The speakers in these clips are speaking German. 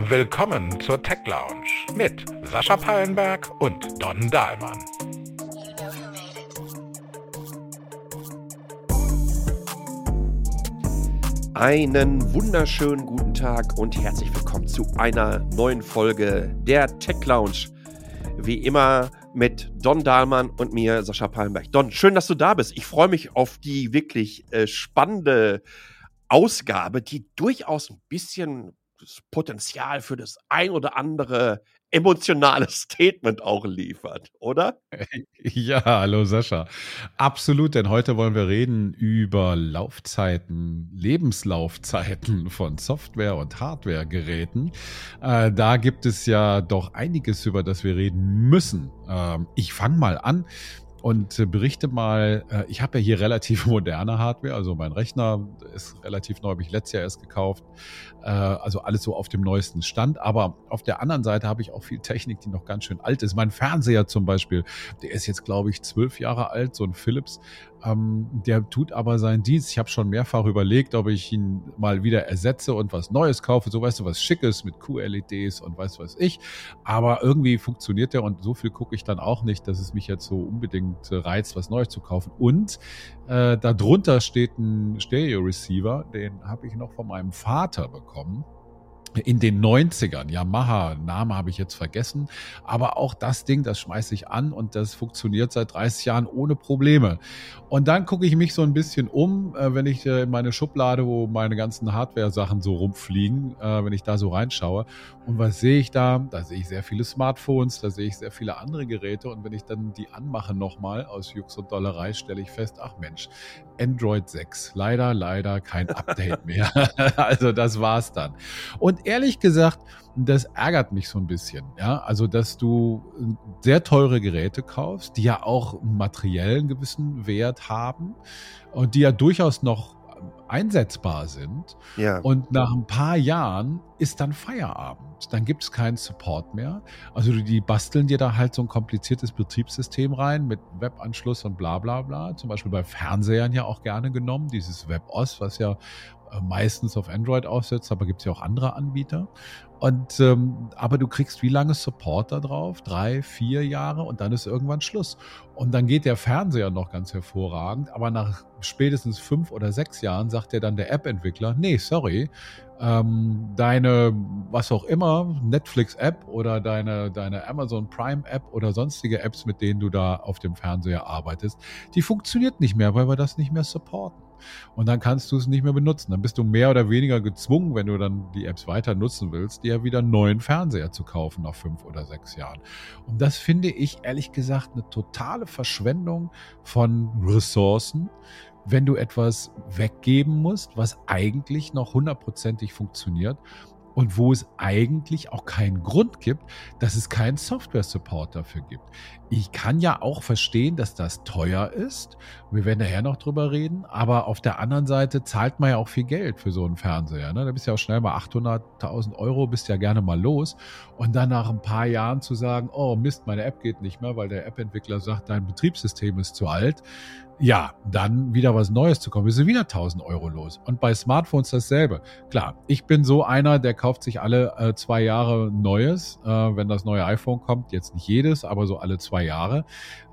Willkommen zur Tech Lounge mit Sascha Pallenberg und Don Dahlmann. Einen wunderschönen guten Tag und herzlich willkommen zu einer neuen Folge der Tech Lounge. Wie immer mit Don Dahlmann und mir, Sascha Pallenberg. Don, schön, dass du da bist. Ich freue mich auf die wirklich äh, spannende Ausgabe, die durchaus ein bisschen das Potenzial für das ein oder andere emotionale Statement auch liefert, oder? Ja, hallo Sascha. Absolut, denn heute wollen wir reden über Laufzeiten, Lebenslaufzeiten von Software- und Hardwaregeräten. Äh, da gibt es ja doch einiges, über das wir reden müssen. Ähm, ich fange mal an und äh, berichte mal, äh, ich habe ja hier relativ moderne Hardware, also mein Rechner ist relativ neu, habe ich letztes Jahr erst gekauft, also alles so auf dem neuesten Stand, aber auf der anderen Seite habe ich auch viel Technik, die noch ganz schön alt ist. Mein Fernseher zum Beispiel, der ist jetzt glaube ich zwölf Jahre alt, so ein Philips, ähm, der tut aber seinen Dienst. Ich habe schon mehrfach überlegt, ob ich ihn mal wieder ersetze und was Neues kaufe. So weißt du, was Schickes mit QLEDs und weiß was ich. Aber irgendwie funktioniert der und so viel gucke ich dann auch nicht, dass es mich jetzt so unbedingt reizt, was Neues zu kaufen. Und äh, darunter steht ein Stereo-Receiver, den habe ich noch von meinem Vater bekommen 咁。In den 90ern. Yamaha, Name habe ich jetzt vergessen. Aber auch das Ding, das schmeiße ich an und das funktioniert seit 30 Jahren ohne Probleme. Und dann gucke ich mich so ein bisschen um, äh, wenn ich äh, in meine Schublade, wo meine ganzen Hardware-Sachen so rumfliegen, äh, wenn ich da so reinschaue. Und was sehe ich da? Da sehe ich sehr viele Smartphones, da sehe ich sehr viele andere Geräte. Und wenn ich dann die anmache nochmal aus Jux und Dollerei, stelle ich fest, ach Mensch, Android 6. Leider, leider kein Update mehr. also das war's dann. Und ehrlich gesagt, das ärgert mich so ein bisschen. Ja, also dass du sehr teure Geräte kaufst, die ja auch materiell einen gewissen Wert haben und die ja durchaus noch einsetzbar sind. Ja. Und nach ein paar Jahren ist dann Feierabend. Dann gibt es keinen Support mehr. Also die basteln dir da halt so ein kompliziertes Betriebssystem rein mit Webanschluss und bla bla bla. Zum Beispiel bei Fernsehern ja auch gerne genommen, dieses WebOS, was ja äh, meistens auf Android aufsetzt, aber gibt es ja auch andere Anbieter. Und ähm, aber du kriegst wie lange Support da drauf? Drei, vier Jahre und dann ist irgendwann Schluss. Und dann geht der Fernseher noch ganz hervorragend, aber nach spätestens fünf oder sechs Jahren sagt dir dann der App-Entwickler, nee, sorry, ähm, deine, was auch immer, Netflix-App oder deine, deine Amazon Prime-App oder sonstige Apps, mit denen du da auf dem Fernseher arbeitest, die funktioniert nicht mehr, weil wir das nicht mehr supporten. Und dann kannst du es nicht mehr benutzen. Dann bist du mehr oder weniger gezwungen, wenn du dann die Apps weiter nutzen willst, dir wieder einen neuen Fernseher zu kaufen nach fünf oder sechs Jahren. Und das finde ich ehrlich gesagt eine totale Verschwendung von Ressourcen, wenn du etwas weggeben musst, was eigentlich noch hundertprozentig funktioniert und wo es eigentlich auch keinen Grund gibt, dass es keinen Software-Support dafür gibt. Ich kann ja auch verstehen, dass das teuer ist. Wir werden nachher noch drüber reden. Aber auf der anderen Seite zahlt man ja auch viel Geld für so einen Fernseher. Ne? Da bist du ja auch schnell mal 800.000 Euro, bist ja gerne mal los. Und dann nach ein paar Jahren zu sagen, oh Mist, meine App geht nicht mehr, weil der App-Entwickler sagt, dein Betriebssystem ist zu alt ja, dann wieder was Neues zu kommen, bist du wieder 1000 Euro los. Und bei Smartphones dasselbe. Klar, ich bin so einer, der kauft sich alle äh, zwei Jahre Neues, äh, wenn das neue iPhone kommt. Jetzt nicht jedes, aber so alle zwei Jahre.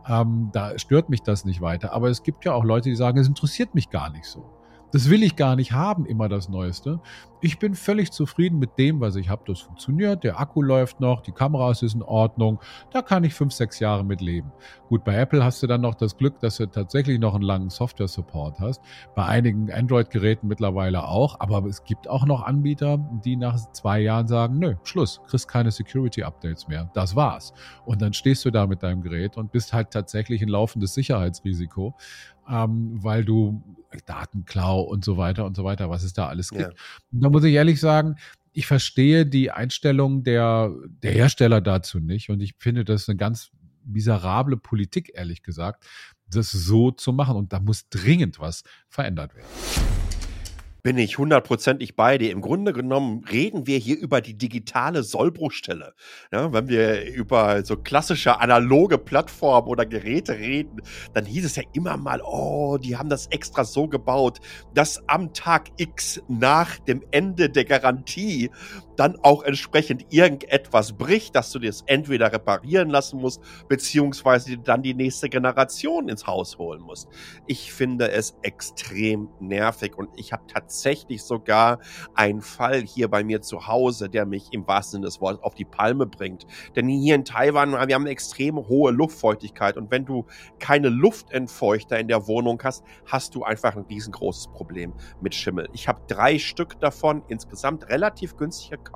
Ähm, da stört mich das nicht weiter. Aber es gibt ja auch Leute, die sagen, es interessiert mich gar nicht so. Das will ich gar nicht haben, immer das Neueste. Ich bin völlig zufrieden mit dem, was ich habe. Das funktioniert, der Akku läuft noch, die Kamera ist in Ordnung. Da kann ich fünf, sechs Jahre mit leben. Gut, bei Apple hast du dann noch das Glück, dass du tatsächlich noch einen langen Software-Support hast. Bei einigen Android-Geräten mittlerweile auch. Aber es gibt auch noch Anbieter, die nach zwei Jahren sagen, nö, Schluss, kriegst keine Security-Updates mehr. Das war's. Und dann stehst du da mit deinem Gerät und bist halt tatsächlich ein laufendes Sicherheitsrisiko ähm, weil du Datenklau und so weiter und so weiter, was es da alles gibt. Ja. da muss ich ehrlich sagen, ich verstehe die Einstellung der, der Hersteller dazu nicht und ich finde das eine ganz miserable Politik, ehrlich gesagt, das so zu machen und da muss dringend was verändert werden. Bin ich hundertprozentig bei dir. Im Grunde genommen reden wir hier über die digitale Sollbruchstelle. Ja, wenn wir über so klassische analoge Plattformen oder Geräte reden, dann hieß es ja immer mal, oh, die haben das extra so gebaut, dass am Tag X nach dem Ende der Garantie dann auch entsprechend irgendetwas bricht, dass du das entweder reparieren lassen musst, beziehungsweise dann die nächste Generation ins Haus holen musst. Ich finde es extrem nervig und ich habe tatsächlich sogar einen Fall hier bei mir zu Hause, der mich im wahrsten Sinne des Wortes auf die Palme bringt. Denn hier in Taiwan, wir haben eine extrem hohe Luftfeuchtigkeit und wenn du keine Luftentfeuchter in der Wohnung hast, hast du einfach ein riesengroßes Problem mit Schimmel. Ich habe drei Stück davon insgesamt relativ günstig gekauft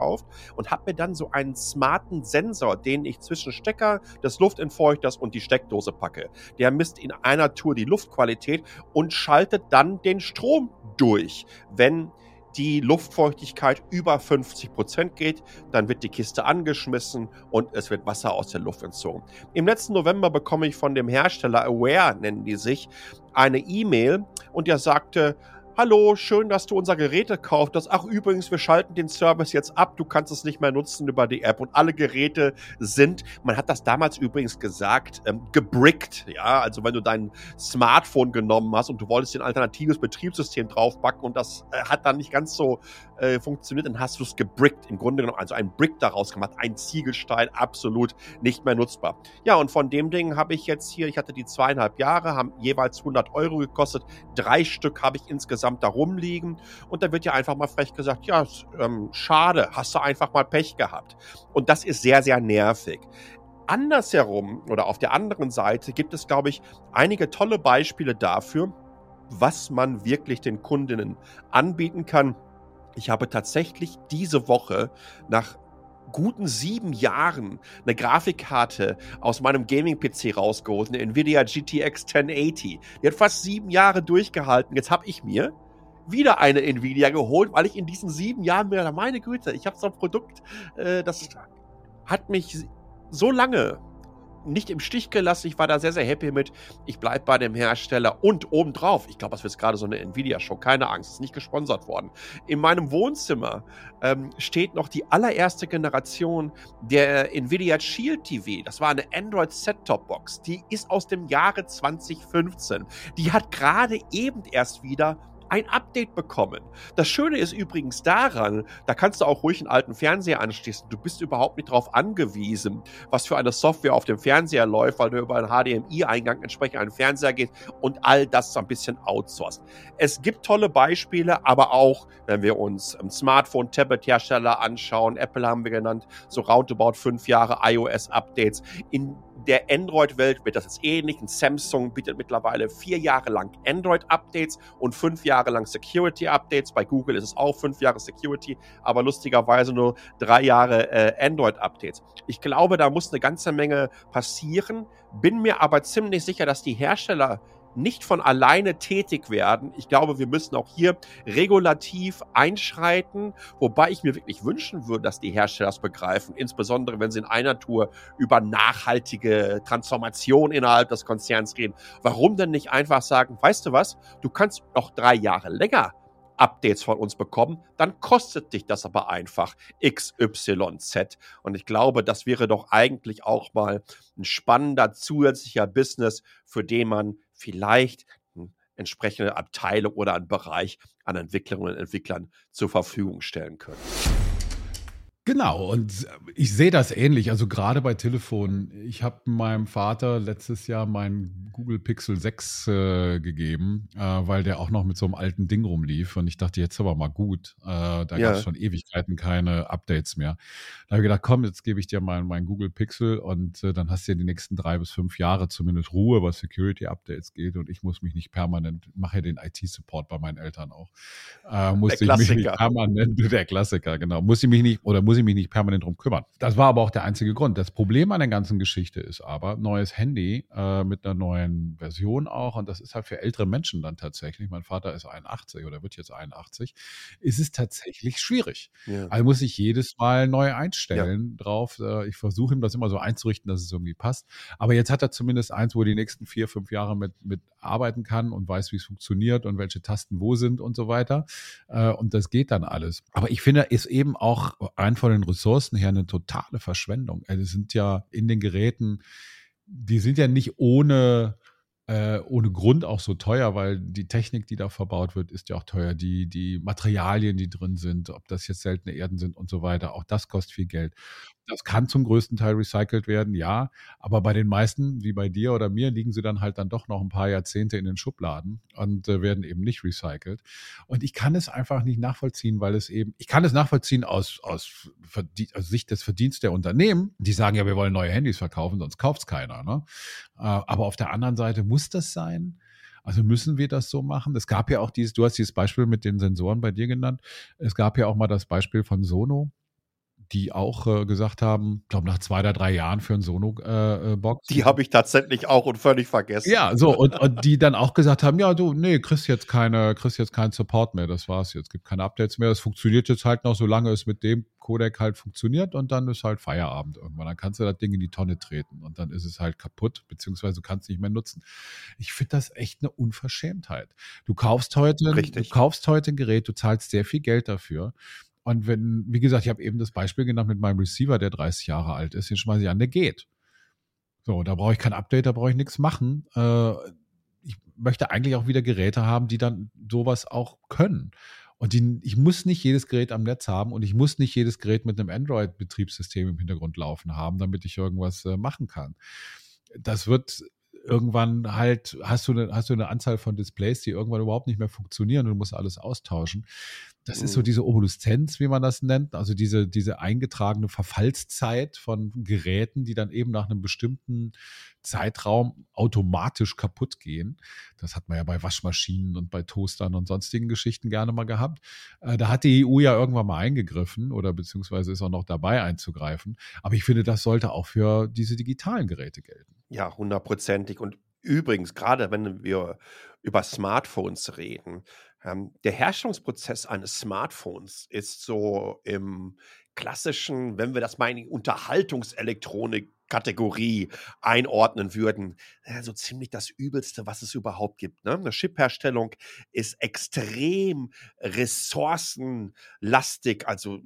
und habe mir dann so einen smarten Sensor, den ich zwischen Stecker des Luftentfeuchters und die Steckdose packe. Der misst in einer Tour die Luftqualität und schaltet dann den Strom durch. Wenn die Luftfeuchtigkeit über 50 Prozent geht, dann wird die Kiste angeschmissen und es wird Wasser aus der Luft entzogen. Im letzten November bekomme ich von dem Hersteller Aware, nennen die sich, eine E-Mail und der sagte, Hallo, schön, dass du unser Gerät gekauft hast. Ach, übrigens, wir schalten den Service jetzt ab. Du kannst es nicht mehr nutzen über die App. Und alle Geräte sind, man hat das damals übrigens gesagt, ähm, gebrickt. Ja, also wenn du dein Smartphone genommen hast und du wolltest ein alternatives Betriebssystem draufpacken und das äh, hat dann nicht ganz so äh, funktioniert, dann hast du es gebrickt. Im Grunde genommen, also ein Brick daraus gemacht, ein Ziegelstein, absolut nicht mehr nutzbar. Ja, und von dem Ding habe ich jetzt hier, ich hatte die zweieinhalb Jahre, haben jeweils 100 Euro gekostet. Drei Stück habe ich insgesamt da rumliegen. Und da wird ja einfach mal frech gesagt, ja, ähm, schade, hast du einfach mal Pech gehabt. Und das ist sehr, sehr nervig. Andersherum oder auf der anderen Seite gibt es, glaube ich, einige tolle Beispiele dafür, was man wirklich den Kundinnen anbieten kann. Ich habe tatsächlich diese Woche nach guten sieben Jahren eine Grafikkarte aus meinem Gaming-PC rausgeholt, eine Nvidia GTX 1080. Die hat fast sieben Jahre durchgehalten. Jetzt habe ich mir wieder eine Nvidia geholt, weil ich in diesen sieben Jahren mir, meine Güte, ich habe so ein Produkt, äh, das hat mich so lange nicht im Stich gelassen. Ich war da sehr, sehr happy mit. Ich bleibe bei dem Hersteller und obendrauf, ich glaube, das wird gerade so eine Nvidia-Show, keine Angst, ist nicht gesponsert worden. In meinem Wohnzimmer ähm, steht noch die allererste Generation der Nvidia Shield TV. Das war eine Android Set-Top-Box. Die ist aus dem Jahre 2015. Die hat gerade eben erst wieder ein Update bekommen. Das Schöne ist übrigens daran, da kannst du auch ruhig einen alten Fernseher anschließen. Du bist überhaupt nicht darauf angewiesen, was für eine Software auf dem Fernseher läuft, weil du über einen HDMI-Eingang entsprechend einen Fernseher gehst und all das so ein bisschen outsourced. Es gibt tolle Beispiele, aber auch, wenn wir uns Smartphone, Tablet-Hersteller anschauen, Apple haben wir genannt, so roundabout fünf Jahre iOS-Updates. In der Android-Welt wird das jetzt ähnlich. Ein Samsung bietet mittlerweile vier Jahre lang Android-Updates und fünf Jahre lang Security-Updates. Bei Google ist es auch fünf Jahre Security, aber lustigerweise nur drei Jahre äh, Android-Updates. Ich glaube, da muss eine ganze Menge passieren, bin mir aber ziemlich sicher, dass die Hersteller nicht von alleine tätig werden. Ich glaube, wir müssen auch hier regulativ einschreiten, wobei ich mir wirklich wünschen würde, dass die Hersteller das begreifen, insbesondere wenn sie in einer Tour über nachhaltige Transformation innerhalb des Konzerns reden. Warum denn nicht einfach sagen, weißt du was, du kannst noch drei Jahre länger Updates von uns bekommen, dann kostet dich das aber einfach XYZ. Und ich glaube, das wäre doch eigentlich auch mal ein spannender zusätzlicher Business, für den man vielleicht eine entsprechende Abteilung oder einen Bereich an Entwicklerinnen und Entwicklern zur Verfügung stellen können. Genau, und ich sehe das ähnlich. Also gerade bei Telefonen. Ich habe meinem Vater letztes Jahr mein Google Pixel 6 äh, gegeben, äh, weil der auch noch mit so einem alten Ding rumlief. Und ich dachte, jetzt aber mal gut. Äh, da ja. gab es schon Ewigkeiten keine Updates mehr. Da habe ich gedacht, komm, jetzt gebe ich dir mal mein Google Pixel und äh, dann hast du ja die nächsten drei bis fünf Jahre zumindest Ruhe, was Security-Updates geht. Und ich muss mich nicht permanent, mache ja den IT-Support bei meinen Eltern auch. Äh, musste ich mich nicht permanent, der Klassiker, genau, muss ich mich nicht oder muss muss ich mich nicht permanent drum kümmern. Das war aber auch der einzige Grund. Das Problem an der ganzen Geschichte ist aber, neues Handy äh, mit einer neuen Version auch, und das ist halt für ältere Menschen dann tatsächlich, mein Vater ist 81 oder wird jetzt 81, ist es tatsächlich schwierig. Ja. Also muss ich jedes Mal neu einstellen ja. drauf. Äh, ich versuche ihm das immer so einzurichten, dass es irgendwie passt. Aber jetzt hat er zumindest eins, wo er die nächsten vier, fünf Jahre mit, mit arbeiten kann und weiß, wie es funktioniert und welche Tasten wo sind und so weiter. Äh, und das geht dann alles. Aber ich finde, ist eben auch rein von den Ressourcen her eine totale Verschwendung. Also sind ja in den Geräten, die sind ja nicht ohne äh, ohne Grund auch so teuer, weil die Technik, die da verbaut wird, ist ja auch teuer. Die, die Materialien, die drin sind, ob das jetzt seltene Erden sind und so weiter, auch das kostet viel Geld. Das kann zum größten Teil recycelt werden, ja. Aber bei den meisten, wie bei dir oder mir, liegen sie dann halt dann doch noch ein paar Jahrzehnte in den Schubladen und äh, werden eben nicht recycelt. Und ich kann es einfach nicht nachvollziehen, weil es eben, ich kann es nachvollziehen aus, aus, aus Sicht des Verdienstes der Unternehmen. Die sagen ja, wir wollen neue Handys verkaufen, sonst kauft es keiner. Ne? Äh, aber auf der anderen Seite muss das sein. Also müssen wir das so machen? Es gab ja auch dieses, du hast dieses Beispiel mit den Sensoren bei dir genannt. Es gab ja auch mal das Beispiel von Sono die auch äh, gesagt haben, ich glaube nach zwei oder drei Jahren für ein Sono-Box. Äh, äh die habe ich tatsächlich auch und völlig vergessen. Ja, so und, und die dann auch gesagt haben, ja du, nee, kriegst jetzt keine, kriegst jetzt keinen Support mehr, das war's jetzt, gibt keine Updates mehr, das funktioniert jetzt halt noch, solange es mit dem Codec halt funktioniert und dann ist halt Feierabend irgendwann. Dann kannst du das Ding in die Tonne treten und dann ist es halt kaputt, beziehungsweise du kannst es nicht mehr nutzen. Ich finde das echt eine Unverschämtheit. Du kaufst heute, Richtig. du kaufst heute ein Gerät, du zahlst sehr viel Geld dafür und wenn, wie gesagt, ich habe eben das Beispiel genannt mit meinem Receiver, der 30 Jahre alt ist, den schmeiße ich an, der geht. So, da brauche ich kein Update, da brauche ich nichts machen. Äh, ich möchte eigentlich auch wieder Geräte haben, die dann sowas auch können. Und die, ich muss nicht jedes Gerät am Netz haben und ich muss nicht jedes Gerät mit einem Android-Betriebssystem im Hintergrund laufen haben, damit ich irgendwas äh, machen kann. Das wird irgendwann halt, hast du, eine, hast du eine Anzahl von Displays, die irgendwann überhaupt nicht mehr funktionieren und du musst alles austauschen. Das ist so mhm. diese Obsoleszenz, wie man das nennt, also diese, diese eingetragene Verfallszeit von Geräten, die dann eben nach einem bestimmten Zeitraum automatisch kaputt gehen. Das hat man ja bei Waschmaschinen und bei Toastern und sonstigen Geschichten gerne mal gehabt. Äh, da hat die EU ja irgendwann mal eingegriffen oder beziehungsweise ist auch noch dabei einzugreifen. Aber ich finde, das sollte auch für diese digitalen Geräte gelten. Ja, hundertprozentig. Und übrigens, gerade wenn wir über Smartphones reden, ähm, der Herstellungsprozess eines Smartphones ist so im klassischen, wenn wir das mal in die Unterhaltungselektronik-Kategorie einordnen würden, ja, so ziemlich das Übelste, was es überhaupt gibt. Ne? Eine Chipherstellung ist extrem ressourcenlastig, also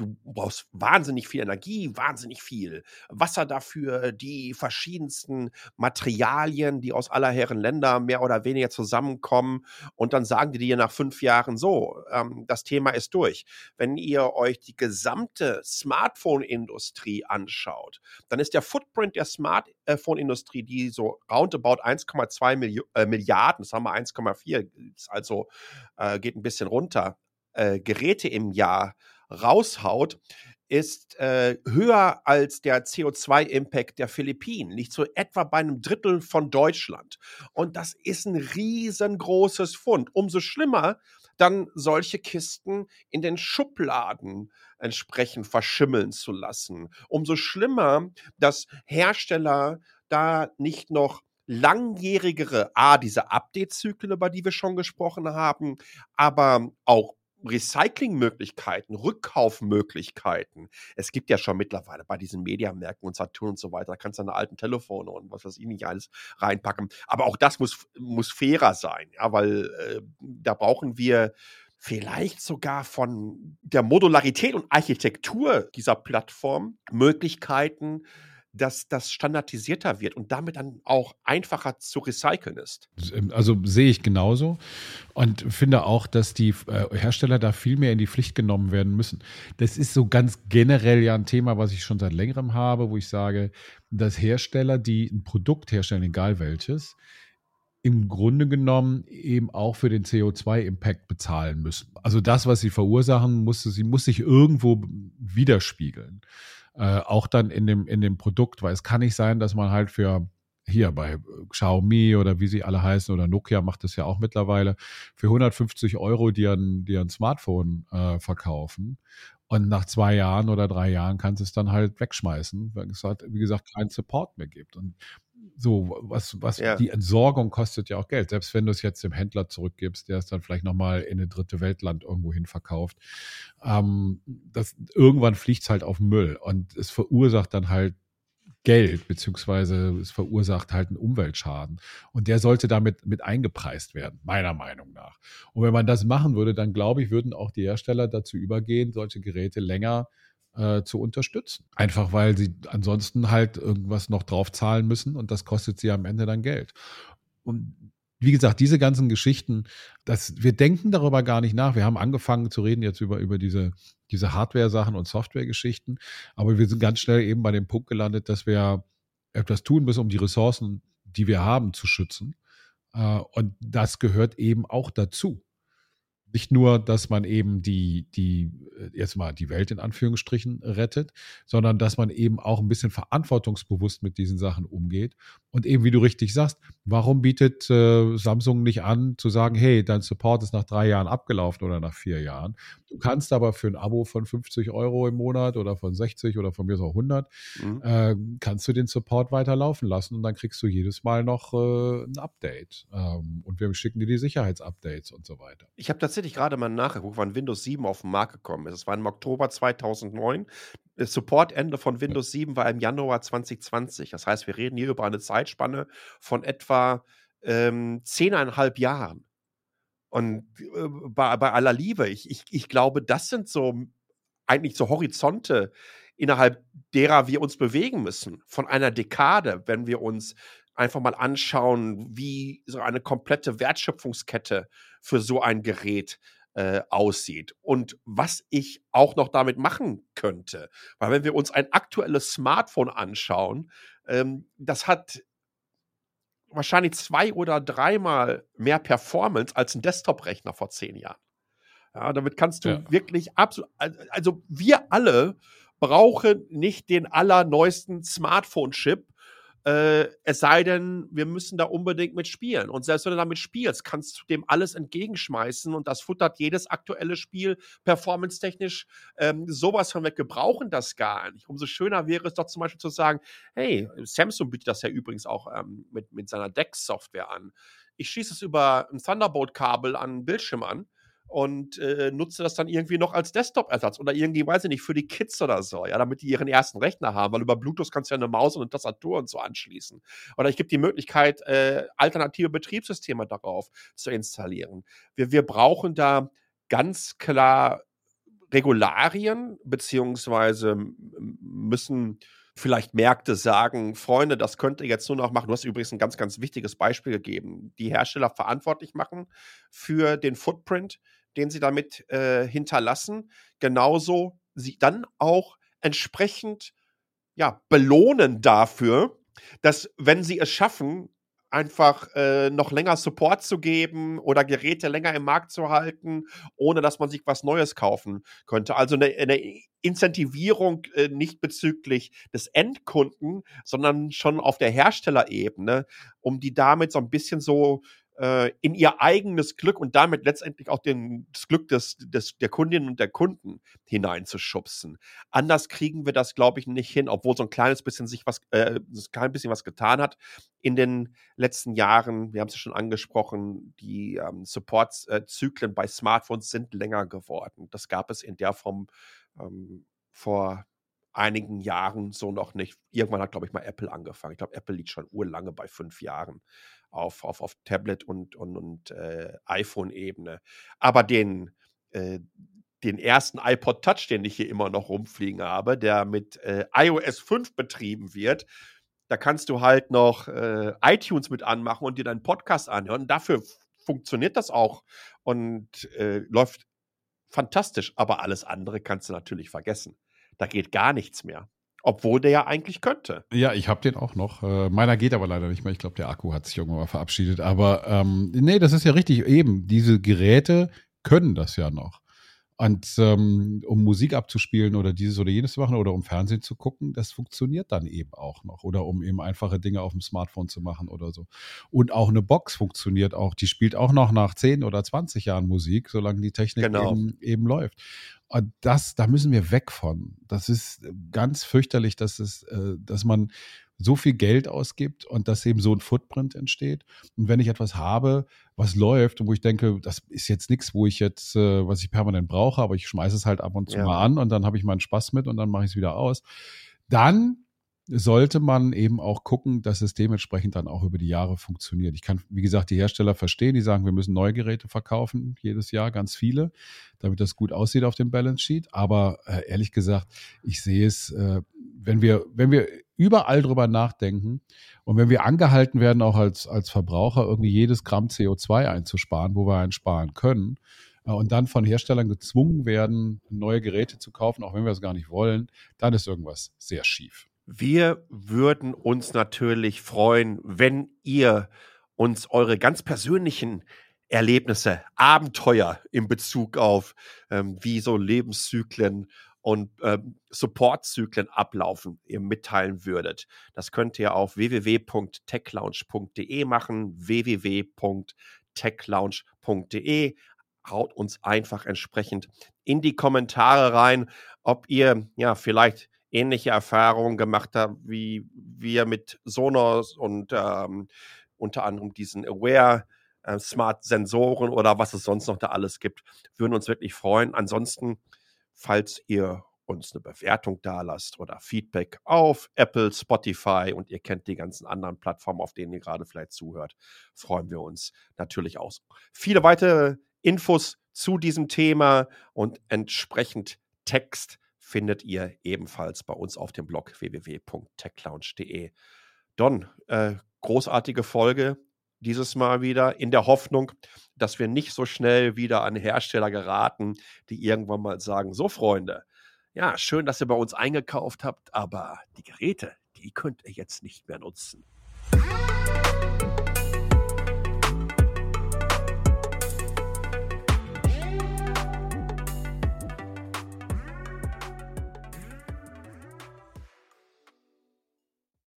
du brauchst wahnsinnig viel Energie, wahnsinnig viel Wasser dafür, die verschiedensten Materialien, die aus aller Herren Länder mehr oder weniger zusammenkommen. Und dann sagen die dir nach fünf Jahren so, ähm, das Thema ist durch. Wenn ihr euch die gesamte Smartphone-Industrie anschaut, dann ist der Footprint der Smartphone-Industrie, die so roundabout 1,2 Milli äh, Milliarden, das haben wir 1,4, also äh, geht ein bisschen runter, äh, Geräte im Jahr raushaut, ist äh, höher als der CO2-Impact der Philippinen, liegt so etwa bei einem Drittel von Deutschland. Und das ist ein riesengroßes Fund. Umso schlimmer, dann solche Kisten in den Schubladen entsprechend verschimmeln zu lassen. Umso schlimmer, dass Hersteller da nicht noch langjährigere, A, diese Update-Zyklen, über die wir schon gesprochen haben, aber auch Recyclingmöglichkeiten, Rückkaufmöglichkeiten. Es gibt ja schon mittlerweile bei diesen Mediamärkten und Saturn und so weiter, da kannst du deine alten Telefone und was weiß ich nicht alles reinpacken. Aber auch das muss, muss fairer sein, ja, weil äh, da brauchen wir vielleicht sogar von der Modularität und Architektur dieser Plattform Möglichkeiten, dass das standardisierter wird und damit dann auch einfacher zu recyceln ist. Ähm, also sehe ich genauso und finde auch, dass die äh, Hersteller da viel mehr in die Pflicht genommen werden müssen. Das ist so ganz generell ja ein Thema, was ich schon seit längerem habe, wo ich sage, dass Hersteller, die ein Produkt herstellen, egal welches, im Grunde genommen eben auch für den CO2-Impact bezahlen müssen. Also das, was sie verursachen, muss, sie muss sich irgendwo widerspiegeln äh, auch dann in dem, in dem Produkt, weil es kann nicht sein, dass man halt für hier bei Xiaomi oder wie sie alle heißen oder Nokia macht das ja auch mittlerweile, für 150 Euro dir ein, dir ein Smartphone äh, verkaufen. Und nach zwei Jahren oder drei Jahren kannst du es dann halt wegschmeißen, weil es halt, wie gesagt, keinen Support mehr gibt. Und so, was, was Ja. die Entsorgung kostet ja auch Geld. Selbst wenn du es jetzt dem Händler zurückgibst, der es dann vielleicht nochmal in ein dritte Weltland irgendwo hin verkauft. Ähm, das, irgendwann fliegt es halt auf Müll und es verursacht dann halt Geld, beziehungsweise es verursacht halt einen Umweltschaden. Und der sollte damit mit eingepreist werden, meiner Meinung nach. Und wenn man das machen würde, dann glaube ich, würden auch die Hersteller dazu übergehen, solche Geräte länger äh, zu unterstützen. Einfach weil sie ansonsten halt irgendwas noch drauf zahlen müssen und das kostet sie am Ende dann Geld. Und wie gesagt, diese ganzen Geschichten, das, wir denken darüber gar nicht nach. Wir haben angefangen zu reden jetzt über, über diese, diese Hardware-Sachen und Software-Geschichten, aber wir sind ganz schnell eben bei dem Punkt gelandet, dass wir etwas tun müssen, um die Ressourcen, die wir haben, zu schützen. Äh, Und das gehört eben auch dazu. Nicht nur, dass man eben die, die, äh, jetzt mal die Welt in Anführungsstrichen rettet, sondern dass man eben auch ein bisschen verantwortungsbewusst mit diesen Sachen umgeht. Und eben, wie du richtig sagst, warum bietet äh, Samsung nicht an, zu sagen, hey, dein Support ist nach drei Jahren abgelaufen oder nach vier Jahren. Du kannst aber für ein Abo von 50 Euro im Monat oder von 60 oder von mir so 100, Mhm. äh, kannst du den Support weiterlaufen lassen und dann kriegst du jedes Mal noch äh, ein Update. Ähm, und wir schicken dir die Sicherheitsupdates und so weiter. Ich habe tatsächlich gerade mal nachgeguckt, wann Windows 7 auf den Markt gekommen ist. Es war im Oktober 2009. Das Supportende von Windows 7 war im Januar 2020. Das heißt, wir reden hier über eine Zeitspanne von etwa ähm, zehneinhalb Jahren. Und äh, bei, bei aller Liebe, ich, ich, ich glaube, das sind so eigentlich so Horizonte, innerhalb derer wir uns bewegen müssen. Von einer Dekade, wenn wir uns einfach mal anschauen, wie so eine komplette Wertschöpfungskette für so ein Gerät äh, aussieht und was ich auch noch damit machen könnte. Weil wenn wir uns ein aktuelles Smartphone anschauen, ähm, das hat wahrscheinlich zwei oder dreimal mehr Performance als ein Desktop-Rechner vor zehn Jahren. Ja, damit kannst du Ja. wirklich absolut, also wir alle brauchen nicht den allerneuesten Smartphone-Chip, äh, es sei denn, wir müssen da unbedingt mit spielen. Und selbst wenn du damit spielst, kannst du dem alles entgegenschmeißen und das futtert jedes aktuelle Spiel performance-technisch ähm, sowas von weg. Wir brauchen das gar nicht. Umso schöner wäre es doch zum Beispiel zu sagen, hey, Samsung bietet das ja übrigens auch ähm, mit, mit seiner Dex-Software an. Ich schieße es über ein Thunderbolt-Kabel an den Bildschirm an und äh, nutze das dann irgendwie noch als Desktop-Ersatz oder irgendwie, weiß ich nicht, für die Kids oder so, ja, damit die ihren ersten Rechner haben, weil über Bluetooth kannst du ja eine Maus und eine Tastatur und so anschließen. Oder ich gebe die Möglichkeit, äh, alternative Betriebssysteme darauf zu installieren. Wir, wir brauchen da ganz klar Regularien, beziehungsweise müssen vielleicht Märkte sagen, Freunde, das könnt ihr jetzt nur noch machen. Du hast übrigens ein ganz, ganz wichtiges Beispiel gegeben. Die Hersteller verantwortlich machen für den Footprint, den sie damit äh, hinterlassen. Genauso sie dann auch entsprechend ja, belohnen dafür, dass, wenn sie es schaffen, einfach äh, noch länger Support zu geben oder Geräte länger im Markt zu halten, ohne dass man sich was Neues kaufen könnte. Also eine, eine Incentivierung äh, nicht bezüglich des Endkunden, sondern schon auf der Herstellerebene, um die damit so ein bisschen so äh, in ihr eigenes Glück und damit letztendlich auch den, das Glück des, des, der Kundinnen und der Kunden hineinzuschubsen. Anders kriegen wir das, glaube ich, nicht hin, obwohl so ein kleines bisschen sich was, äh, ein klein bisschen was getan hat in den letzten Jahren. Wir haben es ja schon angesprochen, die ähm, Support-Zyklen bei Smartphones sind länger geworden. Das gab es in der Form ähm, vor einigen Jahren so noch nicht. Irgendwann hat, glaube ich, mal Apple angefangen. Ich glaube, Apple liegt schon urlange bei fünf Jahren auf, auf, auf Tablet- und, und, und äh, iPhone-Ebene. Aber den, äh, den ersten iPod Touch, den ich hier immer noch rumfliegen habe, der mit äh, iOS 5 betrieben wird, da kannst du halt noch äh, iTunes mit anmachen und dir deinen Podcast anhören. Dafür funktioniert das auch und äh, läuft fantastisch. Aber alles andere kannst du natürlich vergessen. Da geht gar nichts mehr. Obwohl der ja eigentlich könnte. Ja, ich habe den auch noch. Äh, meiner geht aber leider nicht mehr. Ich glaube, der Akku hat sich irgendwann mal verabschiedet. Aber ähm, nee, das ist ja richtig. Eben, diese Geräte können das ja noch. Und ähm, um Musik abzuspielen oder dieses oder jenes zu machen oder um Fernsehen zu gucken, das funktioniert dann eben auch noch. Oder um eben einfache Dinge auf dem Smartphone zu machen oder so. Und auch eine Box funktioniert auch. Die spielt auch noch nach 10 oder 20 Jahren Musik, solange die Technik genau. eben, eben läuft. Und das, da müssen wir weg von. Das ist ganz fürchterlich, dass es, äh, dass man so viel Geld ausgibt und dass eben so ein Footprint entsteht. Und wenn ich etwas habe, was läuft und wo ich denke, das ist jetzt nichts, wo ich jetzt, äh, was ich permanent brauche, aber ich schmeiße es halt ab und zu ja. mal an und dann habe ich meinen Spaß mit und dann mache ich es wieder aus, dann sollte man eben auch gucken, dass es dementsprechend dann auch über die Jahre funktioniert. Ich kann, wie gesagt, die Hersteller verstehen, die sagen, wir müssen neue Geräte verkaufen, jedes Jahr ganz viele, damit das gut aussieht auf dem Balance Sheet. Aber äh, ehrlich gesagt, ich sehe es, äh, wenn wir, wenn wir überall drüber nachdenken und wenn wir angehalten werden, auch als, als Verbraucher irgendwie jedes Gramm CO2 einzusparen, wo wir einsparen können, äh, und dann von Herstellern gezwungen werden, neue Geräte zu kaufen, auch wenn wir es gar nicht wollen, dann ist irgendwas sehr schief. Wir würden uns natürlich freuen, wenn ihr uns eure ganz persönlichen Erlebnisse, Abenteuer in Bezug auf ähm, wie so Lebenszyklen und ähm, Supportzyklen ablaufen, ihr mitteilen würdet. Das könnt ihr auf www.techlounge.de machen, www.techlounge.de. Haut uns einfach entsprechend in die Kommentare rein, ob ihr ja vielleicht ähnliche Erfahrungen gemacht habe wie wir mit Sonos und ähm, unter anderem diesen Aware äh, Smart Sensoren oder was es sonst noch da alles gibt, würden uns wirklich freuen. Ansonsten, falls ihr uns eine Bewertung da lasst oder Feedback auf Apple, Spotify und ihr kennt die ganzen anderen Plattformen, auf denen ihr gerade vielleicht zuhört, freuen wir uns natürlich auch. Viele weitere Infos zu diesem Thema und entsprechend Text findet ihr ebenfalls bei uns auf dem Blog www.techlounge.de. Don, äh, großartige Folge dieses Mal wieder in der Hoffnung, dass wir nicht so schnell wieder an Hersteller geraten, die irgendwann mal sagen, so Freunde, ja, schön, dass ihr bei uns eingekauft habt, aber die Geräte, die könnt ihr jetzt nicht mehr nutzen.